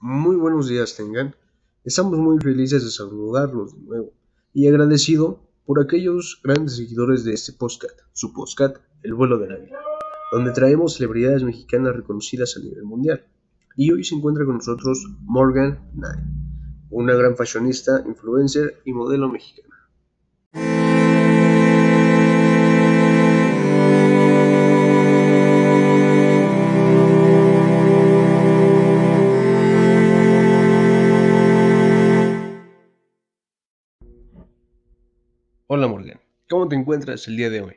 Muy buenos días tengan. Estamos muy felices de saludarlos de nuevo y agradecido por aquellos grandes seguidores de este podcast, su podcast, El vuelo de la vida, donde traemos celebridades mexicanas reconocidas a nivel mundial. Y hoy se encuentra con nosotros Morgan Knight, una gran fashionista, influencer y modelo mexicana. Hola Morgan, ¿cómo te encuentras el día de hoy?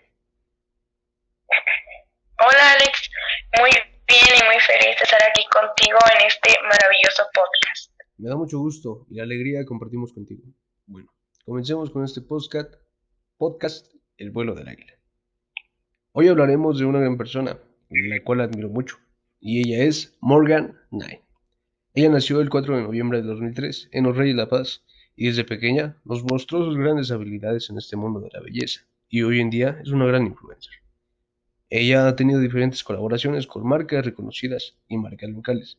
Hola Alex, muy bien y muy feliz de estar aquí contigo en este maravilloso podcast. Me da mucho gusto y la alegría compartimos contigo. Bueno, comencemos con este podcast, podcast El vuelo del águila. Hoy hablaremos de una gran persona, la cual admiro mucho, y ella es Morgan Knight. Ella nació el 4 de noviembre de 2003 en Los Reyes de La Paz y desde pequeña nos mostró sus grandes habilidades en este mundo de la belleza y hoy en día es una gran influencer. Ella ha tenido diferentes colaboraciones con marcas reconocidas y marcas locales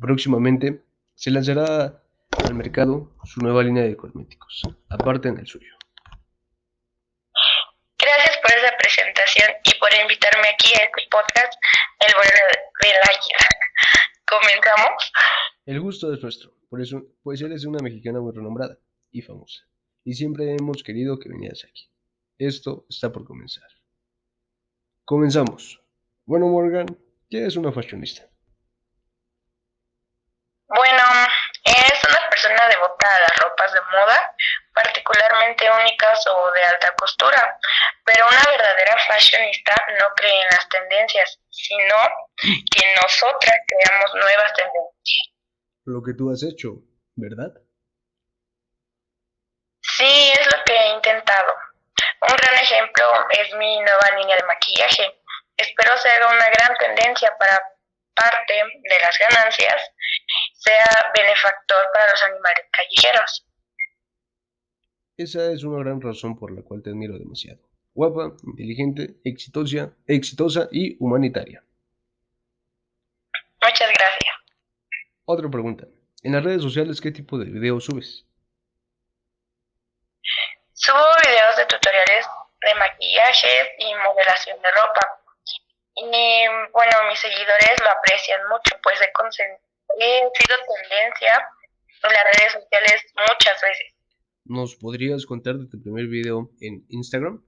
próximamente se lanzará al mercado su nueva línea de cosméticos, aparte en el suyo. Gracias por esa presentación y por invitarme aquí a este podcast El vuelo del águila. ¿Comenzamos? El gusto es nuestro. Por eso, pues eres una mexicana muy renombrada y famosa. Y siempre hemos querido que vinieras aquí. Esto está por comenzar. Comenzamos. Bueno, Morgan, ¿qué es una fashionista? Bueno, es una persona devota a las ropas de moda, particularmente únicas o de alta costura. Pero una verdadera fashionista no cree en las tendencias, sino que nosotras creamos nuevas tendencias lo que tú has hecho, ¿verdad? Sí, es lo que he intentado. Un gran ejemplo es mi nueva línea de maquillaje. Espero ser una gran tendencia para parte de las ganancias sea benefactor para los animales callejeros. Esa es una gran razón por la cual te admiro demasiado. Guapa, inteligente, exitosa, exitosa y humanitaria. Muchas gracias. Otra pregunta. En las redes sociales, ¿qué tipo de videos subes? Subo videos de tutoriales de maquillaje y modelación de ropa. Y bueno, mis seguidores lo aprecian mucho, pues he, he sido tendencia en las redes sociales muchas veces. ¿Nos podrías contar de tu primer video en Instagram?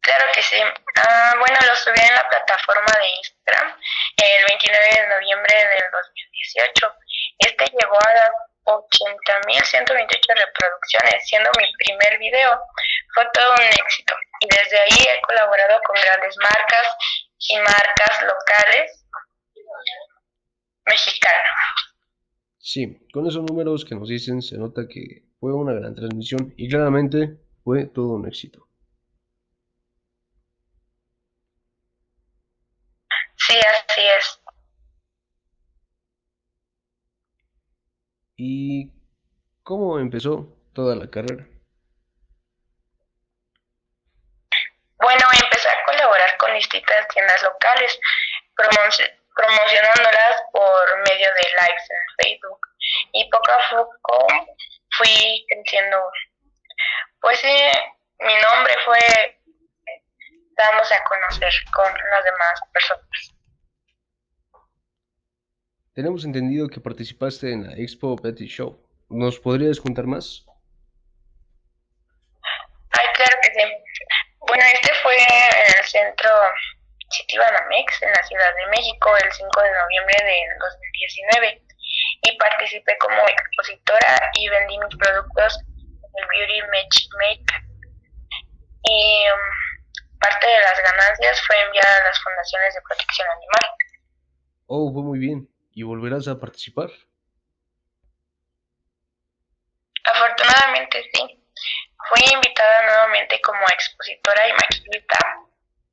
Claro que sí. Ah, bueno, lo subí en la plataforma de Instagram el 29 de noviembre del 2018. Este llegó a las 80.128 reproducciones, siendo mi primer video. Fue todo un éxito y desde ahí he colaborado con grandes marcas y marcas locales mexicanas. Sí, con esos números que nos dicen se nota que fue una gran transmisión y claramente fue todo un éxito. Sí, así es. ¿Y cómo empezó toda la carrera? Bueno, empecé a colaborar con distintas tiendas locales, promocionándolas por medio de likes en Facebook. Y poco a poco fui creciendo. Pues sí, mi nombre fue damos a conocer con las demás personas. Tenemos entendido que participaste en la Expo Betty Show. ¿Nos podrías contar más? Ay, claro que sí. Bueno, este fue en el centro Citibanamex, en la Ciudad de México, el 5 de noviembre del 2019. Y participé como expositora y vendí mis productos en el Beauty Match Make. Y um, parte de las ganancias fue enviada a las fundaciones de protección animal. Oh, fue muy bien y volverás a participar? Afortunadamente sí. Fui invitada nuevamente como expositora y maquillista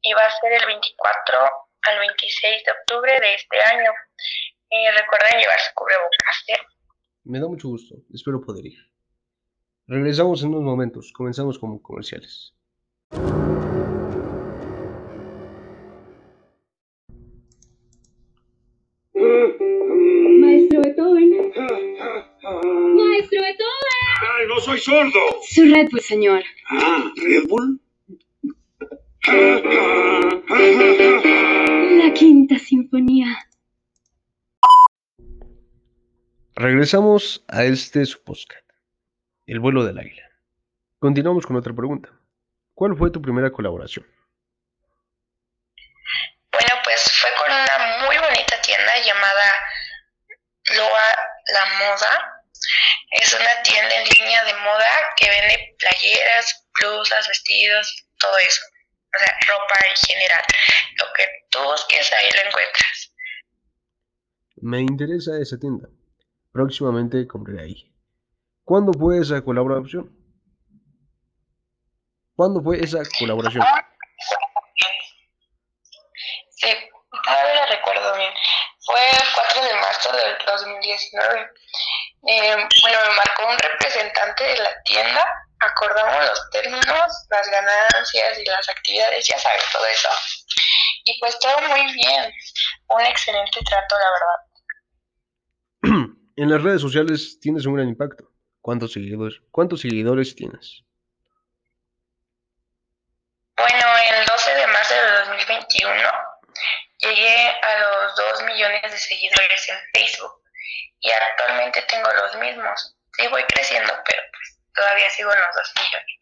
y va a ser el 24 al 26 de octubre de este año. Y recuerden llevar su cubrebocas. ¿eh? Me da mucho gusto. Espero poder ir. Regresamos en unos momentos. Comenzamos como comerciales. Soy sordo. Su Red Bull, señor. Ah, Red Bull. La quinta sinfonía. Regresamos a este su podcast, El vuelo del águila. Continuamos con otra pregunta. ¿Cuál fue tu primera colaboración? Bueno, pues fue con una muy bonita tienda llamada Loa La Moda. Es una tienda en línea de moda que vende playeras, blusas, vestidos, todo eso. O sea, ropa en general. Lo que tú busques ahí lo encuentras. Me interesa esa tienda. Próximamente compraré ahí. ¿Cuándo fue esa colaboración? ¿Cuándo fue esa colaboración? Sí, lo recuerdo bien. Fue el 4 de marzo del 2019. Eh, bueno, me marcó un representante de la tienda. Acordamos los términos, las ganancias y las actividades, ya sabes, todo eso. Y pues todo muy bien. Un excelente trato, la verdad. En las redes sociales tienes un gran impacto. ¿Cuántos seguidores, cuántos seguidores tienes? Bueno, el 12 de marzo de 2021 llegué a los 2 millones de seguidores en Facebook y actualmente tengo los mismos. Sí voy creciendo, pero pues todavía sigo en los 2 millones.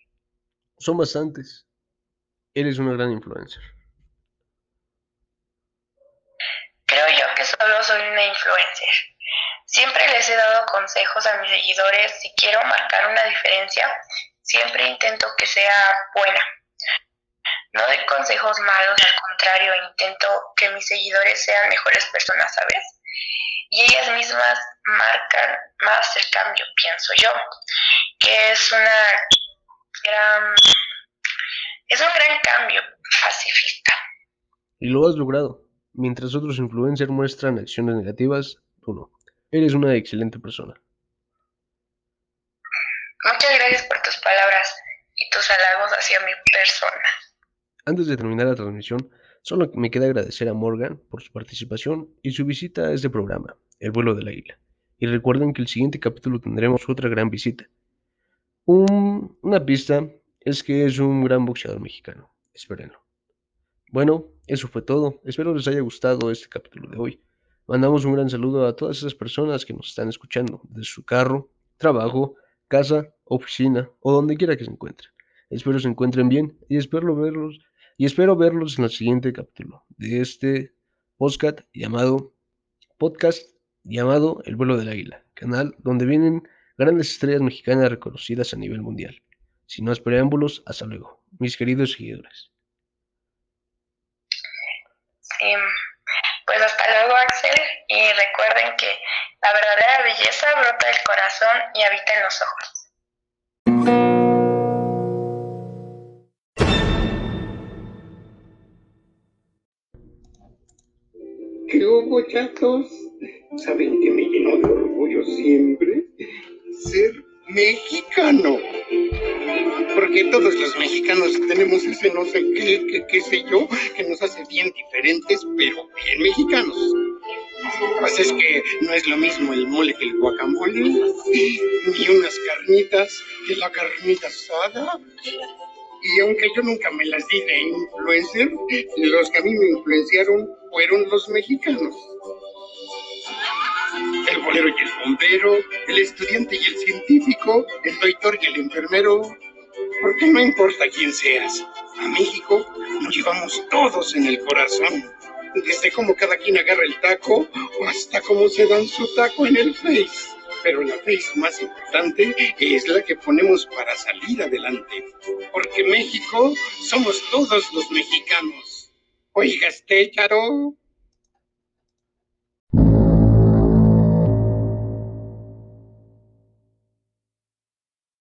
Son bastantes. Eres una gran influencer. Creo yo que solo soy una influencer. Siempre les he dado consejos a mis seguidores. Si quiero marcar una diferencia, siempre intento que sea buena. No doy consejos malos, al contrario, intento que mis seguidores sean mejores personas, ¿sabes? Y ellas mismas marcan más el cambio, pienso yo, que es una gran... Es un gran cambio pacifista. Y lo has logrado. Mientras otros influencers muestran acciones negativas, tú no. Eres una excelente persona. Muchas gracias por tus palabras y tus halagos hacia mi persona. Antes de terminar la transmisión, solo me queda agradecer a Morgan por su participación y su visita a este programa, El vuelo del águila. Y recuerden que el siguiente capítulo tendremos otra gran visita. Un- una pista es que es un gran boxeador mexicano. Espérenlo. Bueno, eso fue todo. Espero les haya gustado este capítulo de hoy. Mandamos un gran saludo a todas esas personas que nos están escuchando desde su carro, trabajo, casa, oficina o donde quiera que se encuentren. Espero se encuentren bien y espero verlos y espero verlos en el siguiente capítulo de este podcast llamado podcast llamado El vuelo del águila, canal donde vienen grandes estrellas mexicanas reconocidas a nivel mundial. Sin más preámbulos, hasta luego, mis queridos seguidores. Sí, pues hasta luego Axel y recuerden que la verdadera belleza brota del corazón y habita en los ojos. ¿Qué hubo, chatos? ¿Saben que me llenó de orgullo siempre? Ser mexicano. Porque todos los mexicanos tenemos ese no sé qué, qué, sé yo, que nos hace bien diferentes, pero bien mexicanos. Pues es que no es lo mismo el mole que el guacamole, ni unas carnitas que la carnita asada. Y aunque yo nunca me las di de influencer, los que a mí me influenciaron fueron los mexicanos. El bolero y el bombero, el estudiante y el científico, el doctor y el enfermero. Porque no importa quién seas, a México nos llevamos todos en el corazón. Desde cómo cada quien agarra el taco hasta cómo se dan su taco en el Face. Pero la Face más importante es la que ponemos para salir adelante. Porque México somos todos los mexicanos. Oiga, este Charo.